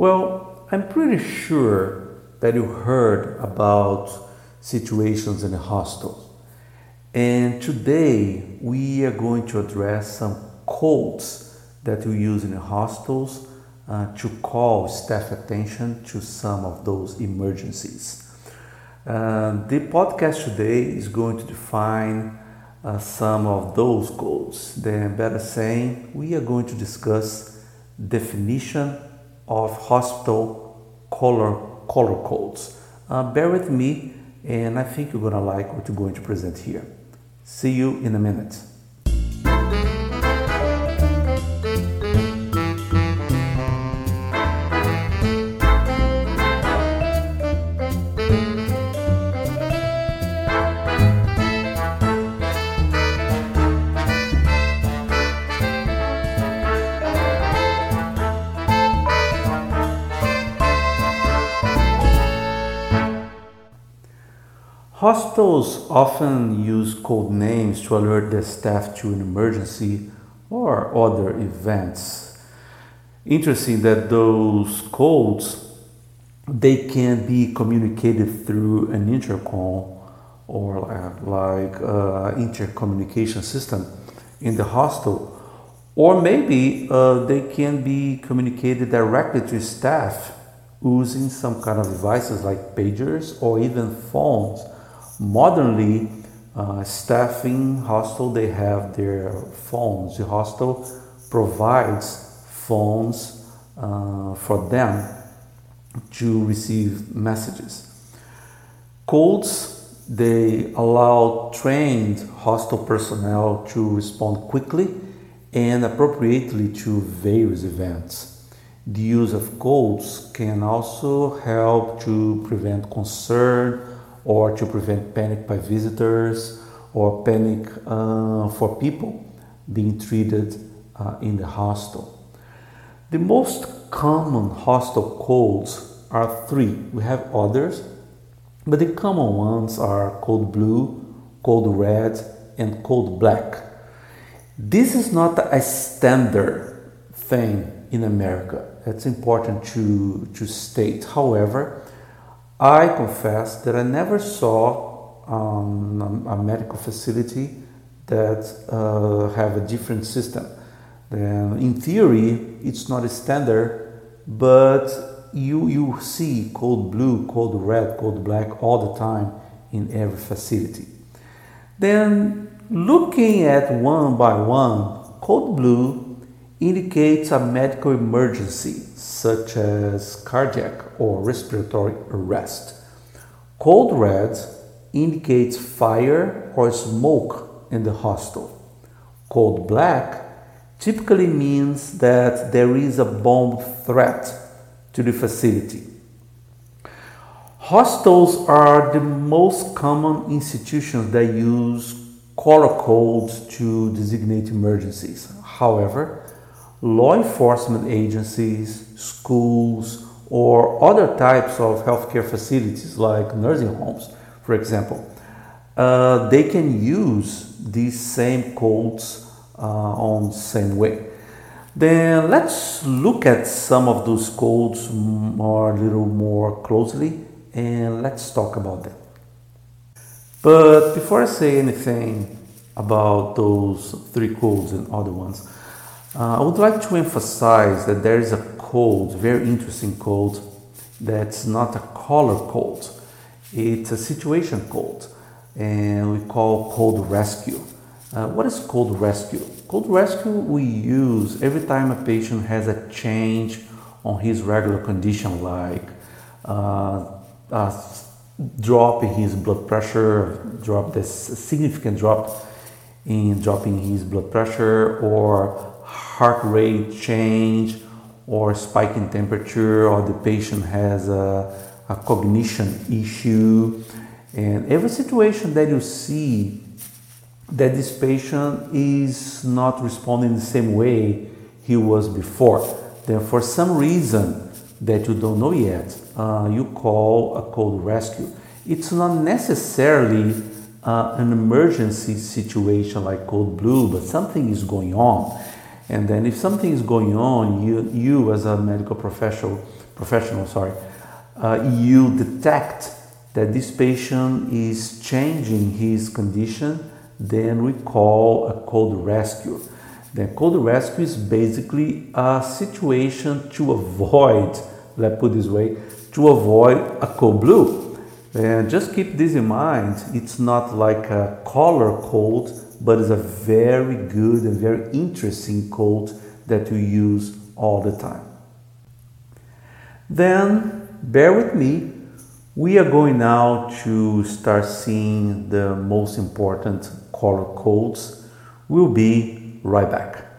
Well, I'm pretty sure that you heard about situations in the hospitals. And today we are going to address some codes that we use in the hospitals uh, to call staff attention to some of those emergencies. Uh, the podcast today is going to define uh, some of those codes. Then, better saying, we are going to discuss definition of hospital color color codes. Uh, bear with me, and I think you're gonna like what you're going to present here. See you in a minute. Hospitals often use code names to alert their staff to an emergency or other events. Interesting that those codes they can be communicated through an intercom or like uh, intercommunication system in the hostel or maybe uh, they can be communicated directly to staff using some kind of devices like pagers or even phones modernly uh, staffing hostel they have their phones. The hostel provides phones uh, for them to receive messages. Codes they allow trained hostel personnel to respond quickly and appropriately to various events. The use of codes can also help to prevent concern or to prevent panic by visitors or panic uh, for people being treated uh, in the hostel. The most common hostel codes are three. We have others, but the common ones are code blue, code red, and code black. This is not a standard thing in America. That's important to, to state. However, I confess that I never saw um, a medical facility that uh, have a different system. Then, in theory, it's not a standard, but you you see code blue, code red, code black all the time in every facility. Then, looking at one by one, code blue indicates a medical emergency such as cardiac or respiratory arrest. Code red indicates fire or smoke in the hostel. Code black typically means that there is a bomb threat to the facility. Hostels are the most common institutions that use color codes to designate emergencies. However, law enforcement agencies, schools, or other types of healthcare facilities like nursing homes, for example, uh, they can use these same codes uh, on the same way. Then let's look at some of those codes more, a little more closely and let's talk about them. But before I say anything about those three codes and other ones, uh, I would like to emphasize that there is a code, very interesting code, that's not a color code. It's a situation code, and we call code rescue. Uh, what is code rescue? Code rescue we use every time a patient has a change on his regular condition, like uh, a drop in his blood pressure, drop this significant drop in dropping his blood pressure, or heart rate change or spike in temperature or the patient has a, a cognition issue. And every situation that you see that this patient is not responding the same way he was before. Then for some reason that you don't know yet uh, you call a code rescue. It's not necessarily uh, an emergency situation like code blue but something is going on And then if something is going on, you, you as a medical professional, professional, sorry, uh, you detect that this patient is changing his condition, then we call a code rescue. The code rescue is basically a situation to avoid, let's put this way, to avoid a code blue. And just keep this in mind. It's not like a color cold, but it's a very good and very interesting cold that we use all the time. Then, bear with me, we are going now to start seeing the most important color codes. We'll be right back.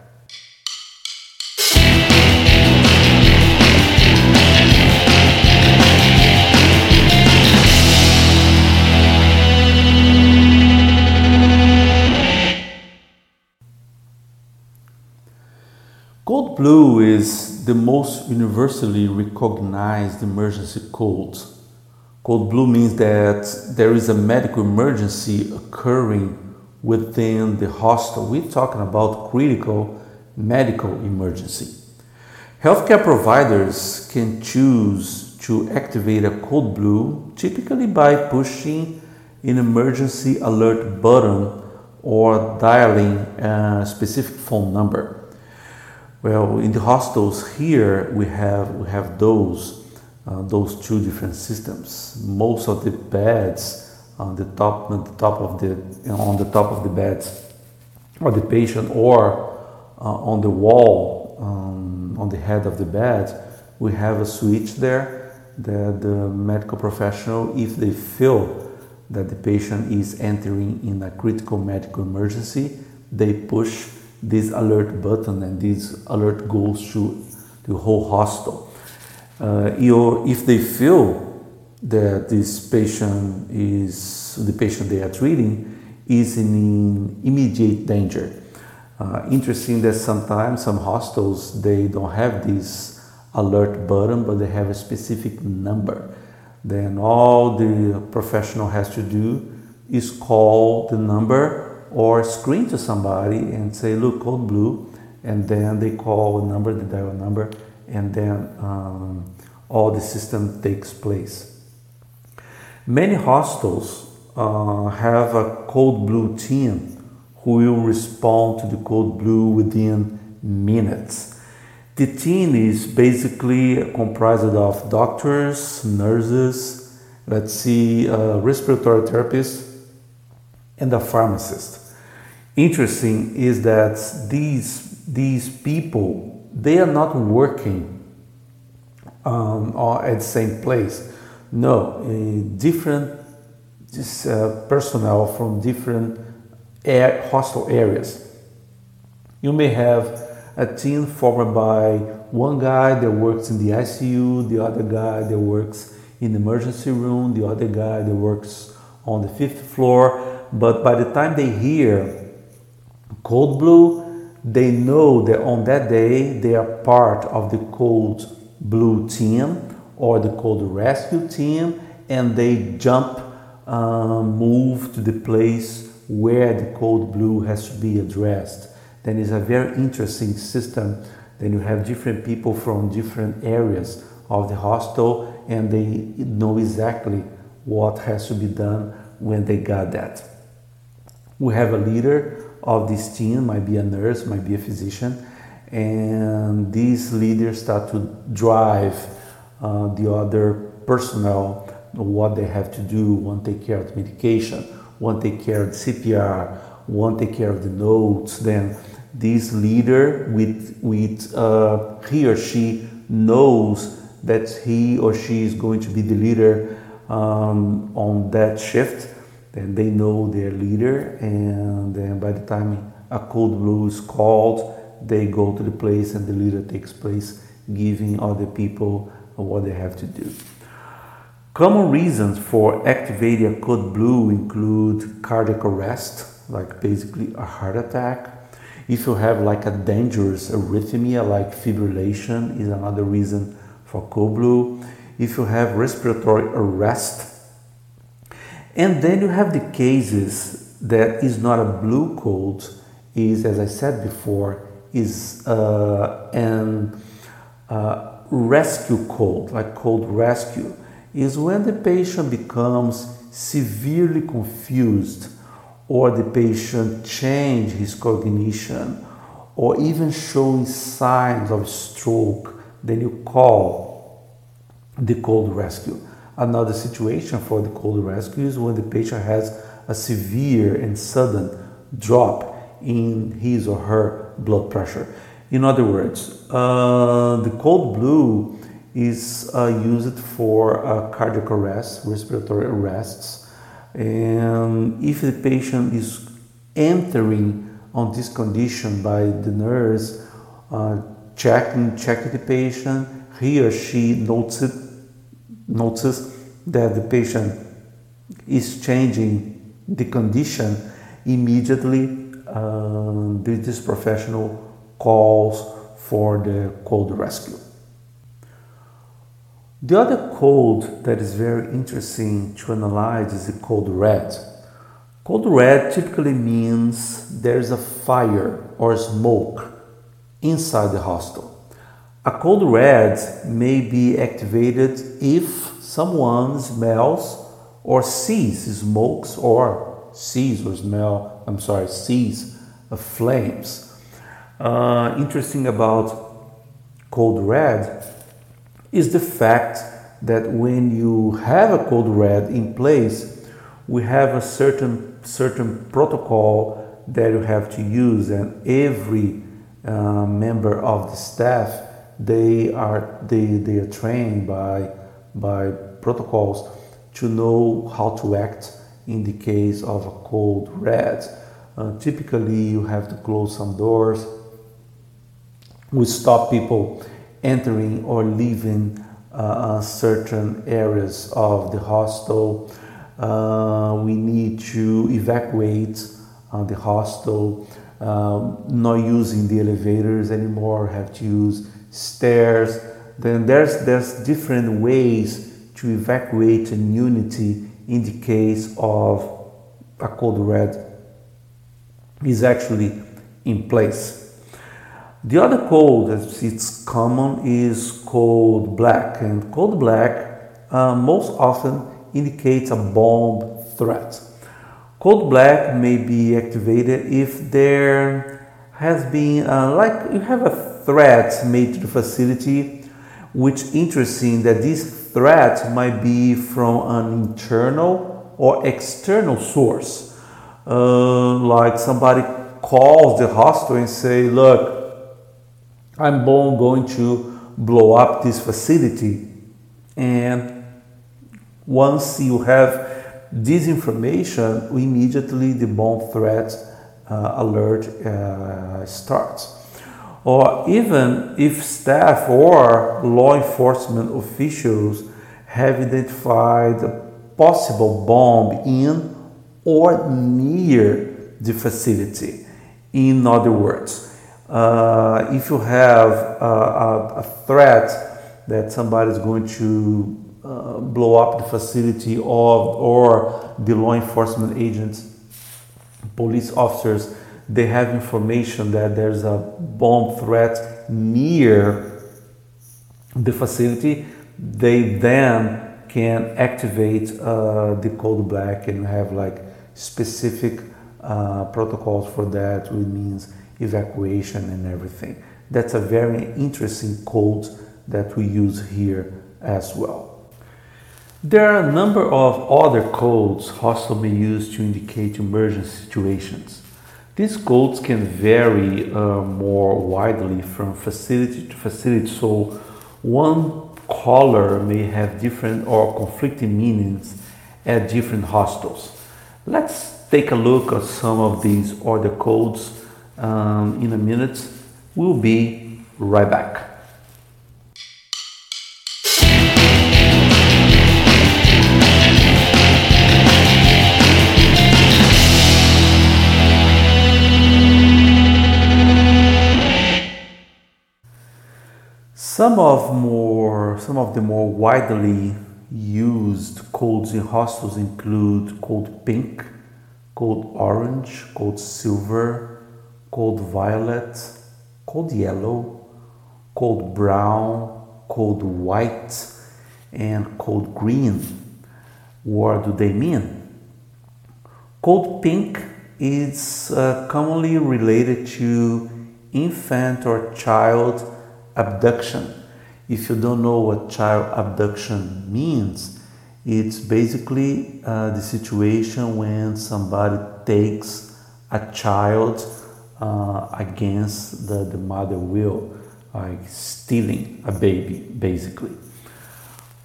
Code blue is the most universally recognized emergency code. Code blue means that there is a medical emergency occurring within the hospital. We're talking about critical medical emergency. Healthcare providers can choose to activate a code blue typically by pushing an emergency alert button or dialing a specific phone number. Well, in the hostels here, we have we have those uh, those two different systems. Most of the beds on the top on the top of the you know, on the top of the beds, or the patient, or uh, on the wall um, on the head of the bed, we have a switch there that the medical professional, if they feel that the patient is entering in a critical medical emergency, they push this alert button and this alert goes to the whole hospital. Uh, if they feel that this patient is the patient they are treating is in immediate danger. Uh, interesting that sometimes some hospitals they don't have this alert button, but they have a specific number. Then all the professional has to do is call the number or screen to somebody and say, look, code blue, and then they call a number, they dial a number, and then um, all the system takes place. Many hostels uh, have a code blue team who will respond to the code blue within minutes. The team is basically comprised of doctors, nurses, let's see, uh, respiratory therapists, and a pharmacist interesting is that these these people they are not working um, or at the same place. No, different this, uh, personnel from different air, hostel areas. You may have a team formed by one guy that works in the ICU, the other guy that works in the emergency room, the other guy that works on the fifth floor. But by the time they hear Code Blue, they know that on that day they are part of the Code Blue team or the Code Rescue team and they jump, um, move to the place where the Code Blue has to be addressed. Then it's a very interesting system. Then you have different people from different areas of the hostel and they know exactly what has to be done when they got that. We have a leader of this team might be a nurse, might be a physician, and these leaders start to drive uh, the other personnel what they have to do. One take care of medication, one take care of CPR, one take care of the notes. Then this leader with with uh, he or she knows that he or she is going to be the leader um, on that shift then they know their leader, and then by the time a code blue is called, they go to the place and the leader takes place, giving other people what they have to do. Common reasons for activating a code blue include cardiac arrest, like basically a heart attack. If you have like a dangerous arrhythmia, like fibrillation, is another reason for code blue. If you have respiratory arrest, and then you have the cases that is not a blue code, is as I said before, is uh, an uh, rescue code, like code rescue, is when the patient becomes severely confused or the patient change his cognition or even showing signs of stroke, then you call the code rescue. Another situation for the code rescue is when the patient has a severe and sudden drop in his or her blood pressure. In other words, uh, the code blue is uh, used for uh, cardiac arrest, respiratory arrests, and if the patient is entering on this condition by the nurse, uh, checking checking the patient, he or she notices notices that the patient is changing the condition immediately. Uh, this professional calls for the code rescue. The other code that is very interesting to analyze is the code red. Code red typically means there's a fire or smoke inside the hostel. A code red may be activated if someone smells or sees smokes or sees or smell, I'm sorry, sees flames. Uh, interesting about code red is the fact that when you have a code red in place, we have a certain certain protocol that you have to use, and every uh, member of the staff they are they, they are trained by by protocols to know how to act in the case of a code red. Uh, typically, you have to close some doors. We stop people entering or leaving uh, certain areas of the hostel. Uh, we need to evacuate uh, the hostel, um, not using the elevators anymore, have to use stairs. Then there's, there's different ways to evacuate an unity in the case of a code red is actually in place. The other code that it's common is code black, and code black uh, most often indicates a bomb threat. Code black may be activated if there has been, uh, like you have a threat made to the facility, which interesting that this threat might be from an internal or external source. Uh, like somebody calls the hospital and say, look, I'm going to blow up this facility. And once you have this information, immediately the bomb threat uh, alert uh, starts. Or even if staff or law enforcement officials have identified a possible bomb in or near the facility. In other words, uh, if you have a, a, threat that somebody is going to uh, blow up the facility or, or the law enforcement agents, police officers, they have information that there's a bomb threat near the facility, they then can activate uh, the code black and have like specific uh, protocols for that, which means evacuation and everything. That's a very interesting code that we use here as well. There are a number of other codes hospital may use to indicate emergency situations. These codes can vary uh, more widely from facility to facility, so one color may have different or conflicting meanings at different hostels. Let's take a look at some of these other codes um, in a minute. We'll be right back. Some of more some of the more widely used codes in hostels include code pink, code orange, code silver, code violet, code yellow, code brown, code white, and code green. What do they mean? Code pink is uh, commonly related to infant or child abduction. If you don't know what child abduction means, it's basically uh, the situation when somebody takes a child uh, against the, the mother will, like stealing a baby, basically.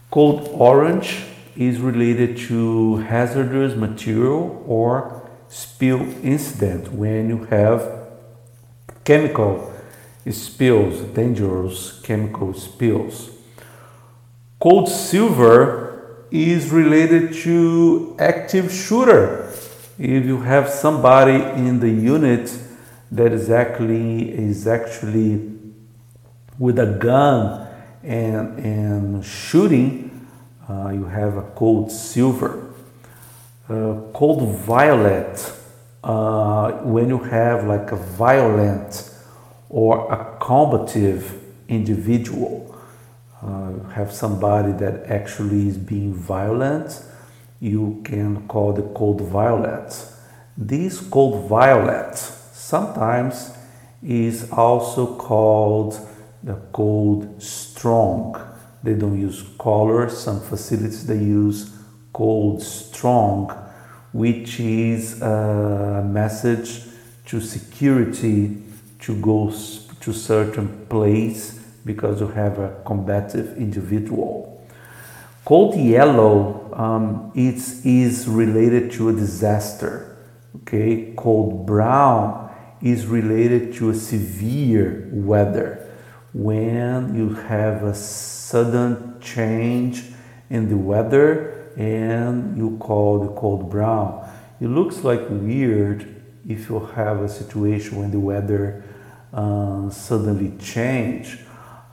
Code orange is related to hazardous material or spill incident when you have chemical spills, dangerous chemical spills. Code silver is related to active shooter. If you have somebody in the unit that is actually is actually with a gun and and shooting, uh, you have a code silver. Uh, code violet uh, when you have like a violent or a combative individual. Uh, have somebody that actually is being violent, you can call the code violet. This code violet sometimes is also called the code strong. They don't use color, some facilities they use code strong, which is a message to security to go to certain place because you have a combative individual. Code yellow um, it's, is related to a disaster. Okay, code brown is related to a severe weather when you have a sudden change in the weather and you call the code brown. It looks like weird if you have a situation when the weather uh, suddenly change.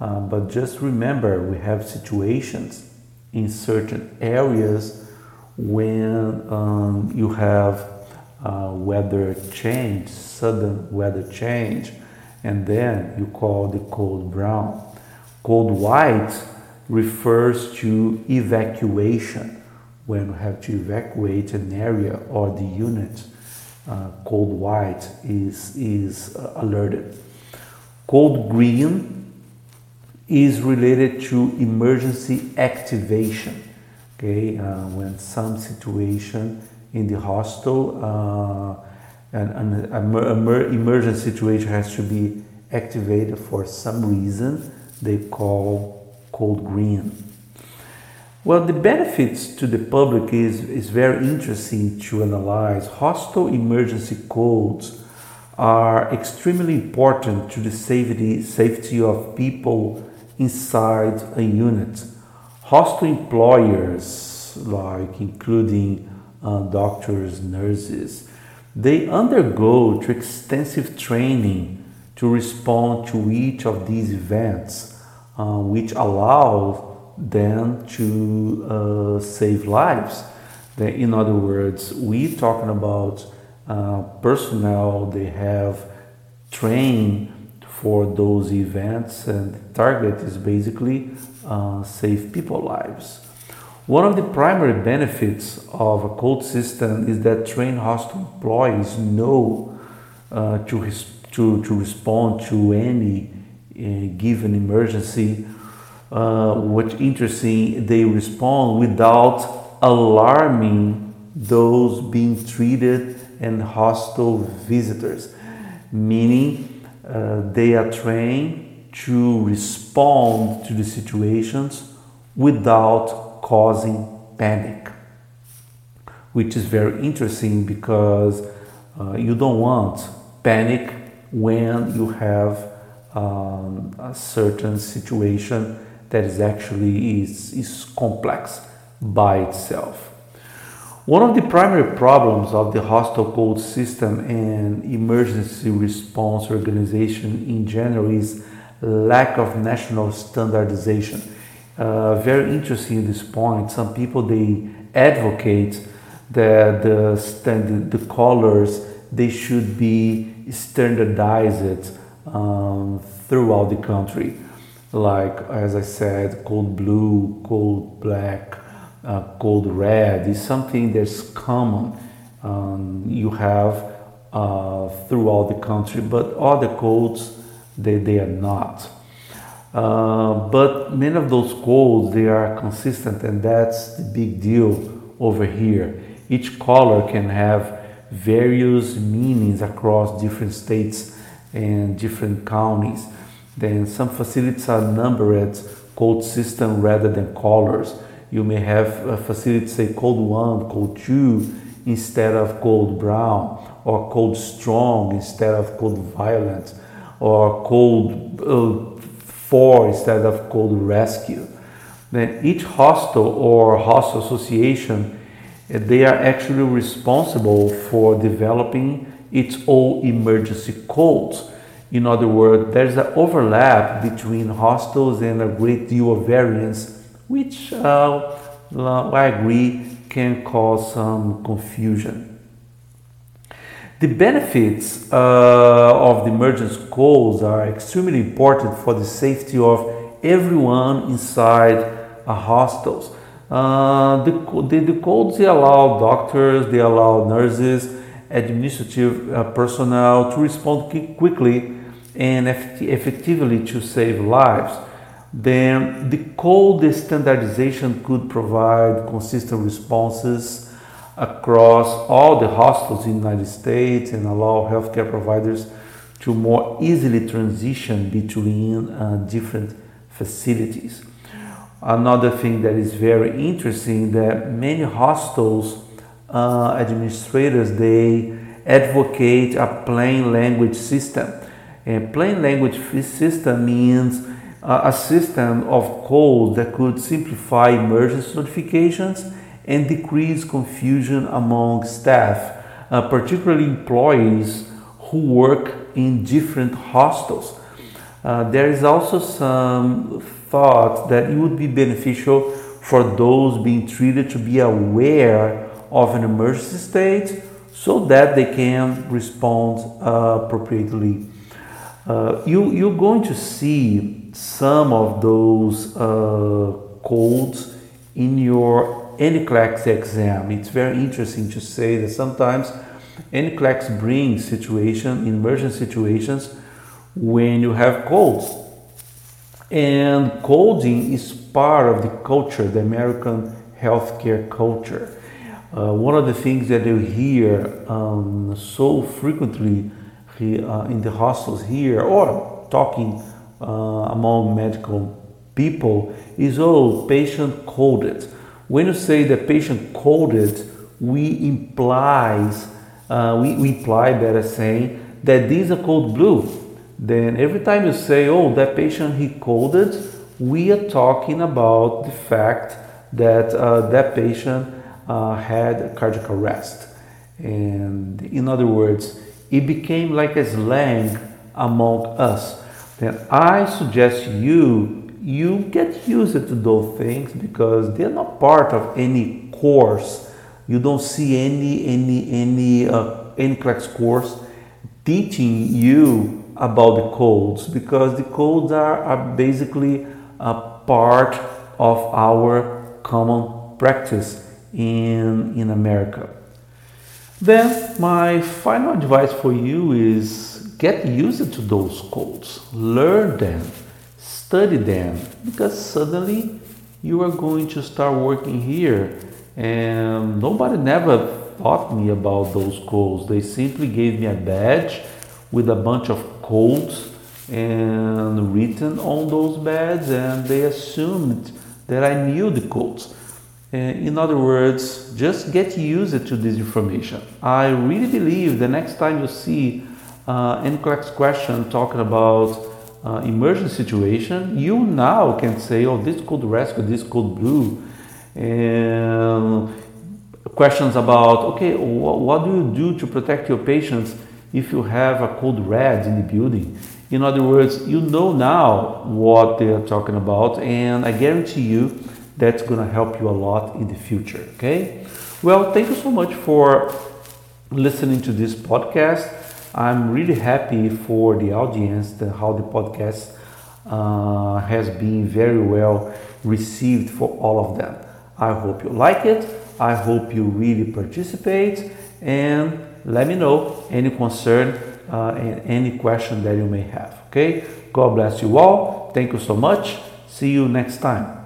Uh, but just remember, we have situations in certain areas when um, you have uh, weather change, sudden weather change, and then you call the code brown. Code white refers to evacuation when you have to evacuate an area or the unit uh, code white is, is uh, alerted. Code green is related to emergency activation. Okay, uh, when some situation in the hostel, uh, an, an, an emergency situation has to be activated for some reason, they call code green. Well, the benefits to the public is, is very interesting to analyze. Hostel emergency codes are extremely important to the safety, safety of people inside a unit. Hostel employers, like including uh, doctors, nurses, they undergo to extensive training to respond to each of these events, uh, which allow than to uh, save lives. In other words, we talking about uh, personnel they have trained for those events, and the target is basically uh, save people lives. One of the primary benefits of a code system is that trained hostel employees know uh, to, to, to respond to any uh, given emergency uh, what's interesting, they respond without alarming those being treated and hostile visitors, meaning uh, they are trained to respond to the situations without causing panic, which is very interesting because uh, you don't want panic when you have um, a certain situation that is actually is, is complex by itself. One of the primary problems of the hostel code system and emergency response organization in general is lack of national standardization. Uh, very interesting in this point. Some people they advocate that the the colors they should be standardized um, throughout the country. Like, as I said, code blue, code black, uh, code red is something that's common. Um, you have uh, throughout the country, but other codes they, they are not. Uh, but many of those codes they are consistent, and that's the big deal over here. Each color can have various meanings across different states and different counties. Then some facilities are numbered code system rather than colors. You may have a facility say code 1, code 2 instead of code brown, or code strong instead of code violent, or code uh, 4 instead of code rescue. Then each hostel or hostel association they are actually responsible for developing its own emergency codes. In other words, there's an overlap between hostels and a great deal of variance, which uh, I agree can cause some confusion. The benefits uh, of the emergency calls are extremely important for the safety of everyone inside a hostels. Uh, the, the, the, codes they allow doctors, they allow nurses, administrative uh, personnel to respond quickly and eff effectively to save lives. Then the code standardization could provide consistent responses across all the hospitals in the United States and allow healthcare providers to more easily transition between uh, different facilities. Another thing that is very interesting that many hostels uh, administrators they advocate a plain language system. And plain language system means a system of code that could simplify emergency notifications and decrease confusion among staff, uh, particularly employees who work in different hostels. Uh, there is also some thought that it would be beneficial for those being treated to be aware of an emergency state so that they can respond uh, appropriately. Uh, you, you're going to see some of those uh, codes in your NCLEX exam. It's very interesting to say that sometimes NCLEX brings situation, emergency situations when you have codes. And coding is part of the culture, the American healthcare culture. Uh, one of the things that you hear um, so frequently uh, in the hostels here or talking uh, among medical people is oh, patient coded. When you say the patient coded, we implies uh, we, we imply better saying that these are code blue then every time you say, oh, that patient he coded, we are talking about the fact that uh, that patient uh, had cardiac arrest. And in other words, it became like a slang among us. Then I suggest you you get used to those things because they're not part of any course. You don't see any any any uh, NCLEX course teaching you about the codes because the codes are, are basically a part of our common practice in, in America. Then, my final advice for you is get used to those codes, learn them, study them, because suddenly you are going to start working here. And nobody never taught me about those codes, they simply gave me a badge with a bunch of codes and written on those badges, and they assumed that I knew the codes. In other words, just get used to this information. I really believe the next time you see uh, NCLEX question talking about uh, emergency situation, you now can say, oh, this code rescue, this code blue, and questions about, okay, wh- what do you do to protect your patients if you have a code red in the building. In other words, you know now what they are talking about, and I guarantee you that's going to help you a lot in the future. Okay? Well, thank you so much for listening to this podcast. I'm really happy for the audience, the, how the podcast uh, has been very well received for all of them. I hope you like it. I hope you really participate and let me know any concern uh, and any question that you may have. Okay? God bless you all. Thank you so much. See you next time.